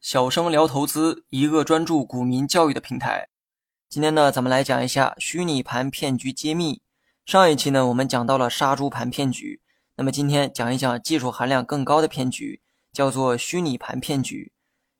小生聊投资，一个专注股民教育的平台。今天呢，咱们来讲一下虚拟盘骗局揭秘。上一期呢，我们讲到了杀猪盘骗局，那么今天讲一讲技术含量更高的骗局，叫做虚拟盘骗局。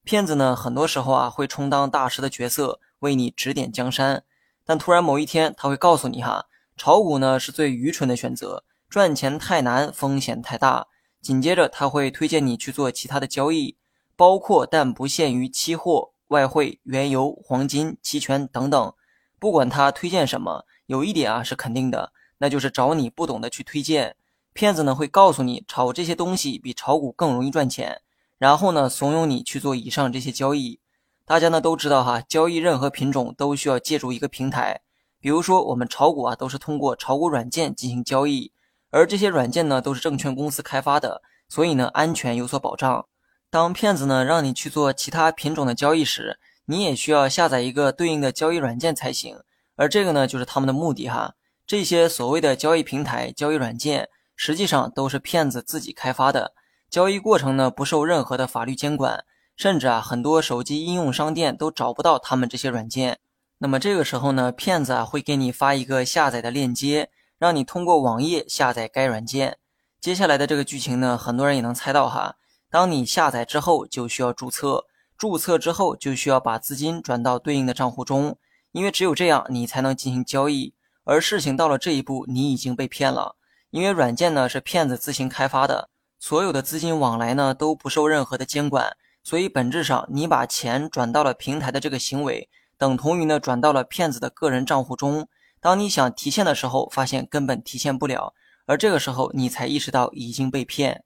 骗子呢，很多时候啊，会充当大师的角色，为你指点江山。但突然某一天，他会告诉你哈，炒股呢是最愚蠢的选择，赚钱太难，风险太大。紧接着，他会推荐你去做其他的交易。包括但不限于期货、外汇、原油、黄金、期权等等，不管他推荐什么，有一点啊是肯定的，那就是找你不懂的去推荐。骗子呢会告诉你炒这些东西比炒股更容易赚钱，然后呢怂恿你去做以上这些交易。大家呢都知道哈，交易任何品种都需要借助一个平台，比如说我们炒股啊都是通过炒股软件进行交易，而这些软件呢都是证券公司开发的，所以呢安全有所保障。当骗子呢让你去做其他品种的交易时，你也需要下载一个对应的交易软件才行。而这个呢，就是他们的目的哈。这些所谓的交易平台、交易软件，实际上都是骗子自己开发的。交易过程呢，不受任何的法律监管，甚至啊，很多手机应用商店都找不到他们这些软件。那么这个时候呢，骗子啊会给你发一个下载的链接，让你通过网页下载该软件。接下来的这个剧情呢，很多人也能猜到哈。当你下载之后，就需要注册。注册之后，就需要把资金转到对应的账户中，因为只有这样，你才能进行交易。而事情到了这一步，你已经被骗了，因为软件呢是骗子自行开发的，所有的资金往来呢都不受任何的监管，所以本质上你把钱转到了平台的这个行为，等同于呢转到了骗子的个人账户中。当你想提现的时候，发现根本提现不了，而这个时候你才意识到已经被骗。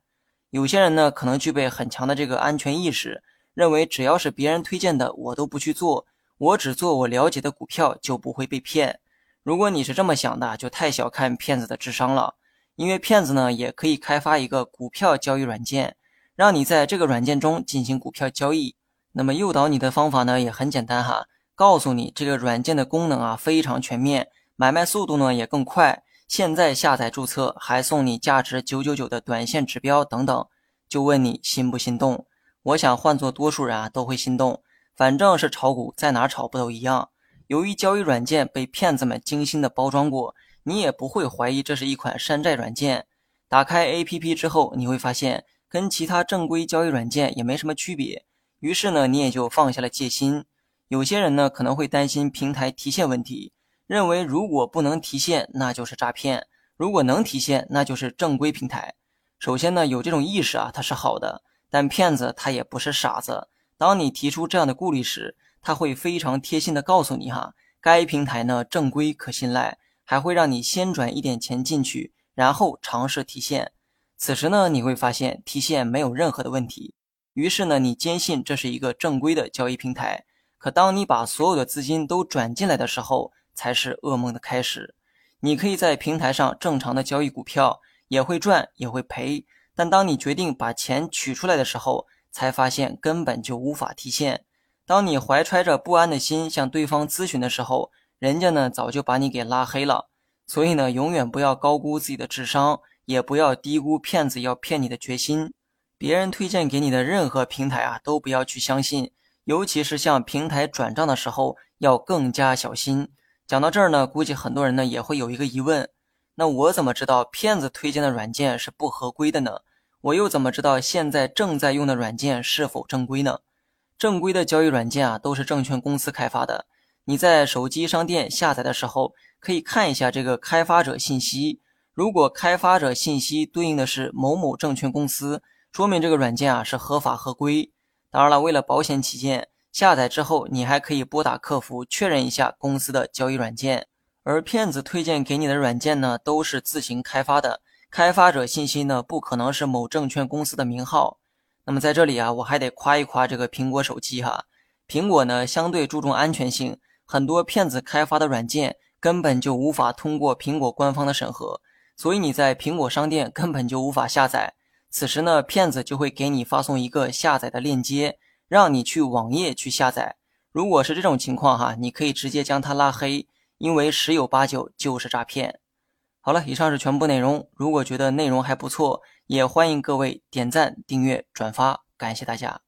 有些人呢，可能具备很强的这个安全意识，认为只要是别人推荐的，我都不去做，我只做我了解的股票，就不会被骗。如果你是这么想的，就太小看骗子的智商了。因为骗子呢，也可以开发一个股票交易软件，让你在这个软件中进行股票交易。那么诱导你的方法呢，也很简单哈，告诉你这个软件的功能啊非常全面，买卖速度呢也更快。现在下载注册，还送你价值九九九的短线指标等等，就问你心不心动？我想换做多数人啊都会心动，反正是炒股，在哪炒不都一样？由于交易软件被骗子们精心的包装过，你也不会怀疑这是一款山寨软件。打开 APP 之后，你会发现跟其他正规交易软件也没什么区别，于是呢，你也就放下了戒心。有些人呢可能会担心平台提现问题。认为如果不能提现，那就是诈骗；如果能提现，那就是正规平台。首先呢，有这种意识啊，它是好的。但骗子他也不是傻子，当你提出这样的顾虑时，他会非常贴心的告诉你哈，该平台呢正规可信赖，还会让你先转一点钱进去，然后尝试提现。此时呢，你会发现提现没有任何的问题。于是呢，你坚信这是一个正规的交易平台。可当你把所有的资金都转进来的时候，才是噩梦的开始。你可以在平台上正常的交易股票，也会赚也会赔。但当你决定把钱取出来的时候，才发现根本就无法提现。当你怀揣着不安的心向对方咨询的时候，人家呢早就把你给拉黑了。所以呢，永远不要高估自己的智商，也不要低估骗子要骗你的决心。别人推荐给你的任何平台啊，都不要去相信，尤其是向平台转账的时候，要更加小心。讲到这儿呢，估计很多人呢也会有一个疑问：那我怎么知道骗子推荐的软件是不合规的呢？我又怎么知道现在正在用的软件是否正规呢？正规的交易软件啊，都是证券公司开发的。你在手机商店下载的时候，可以看一下这个开发者信息。如果开发者信息对应的是某某证券公司，说明这个软件啊是合法合规。当然了，为了保险起见。下载之后，你还可以拨打客服确认一下公司的交易软件。而骗子推荐给你的软件呢，都是自行开发的，开发者信息呢不可能是某证券公司的名号。那么在这里啊，我还得夸一夸这个苹果手机哈，苹果呢相对注重安全性，很多骗子开发的软件根本就无法通过苹果官方的审核，所以你在苹果商店根本就无法下载。此时呢，骗子就会给你发送一个下载的链接。让你去网页去下载，如果是这种情况哈，你可以直接将他拉黑，因为十有八九就是诈骗。好了，以上是全部内容。如果觉得内容还不错，也欢迎各位点赞、订阅、转发，感谢大家。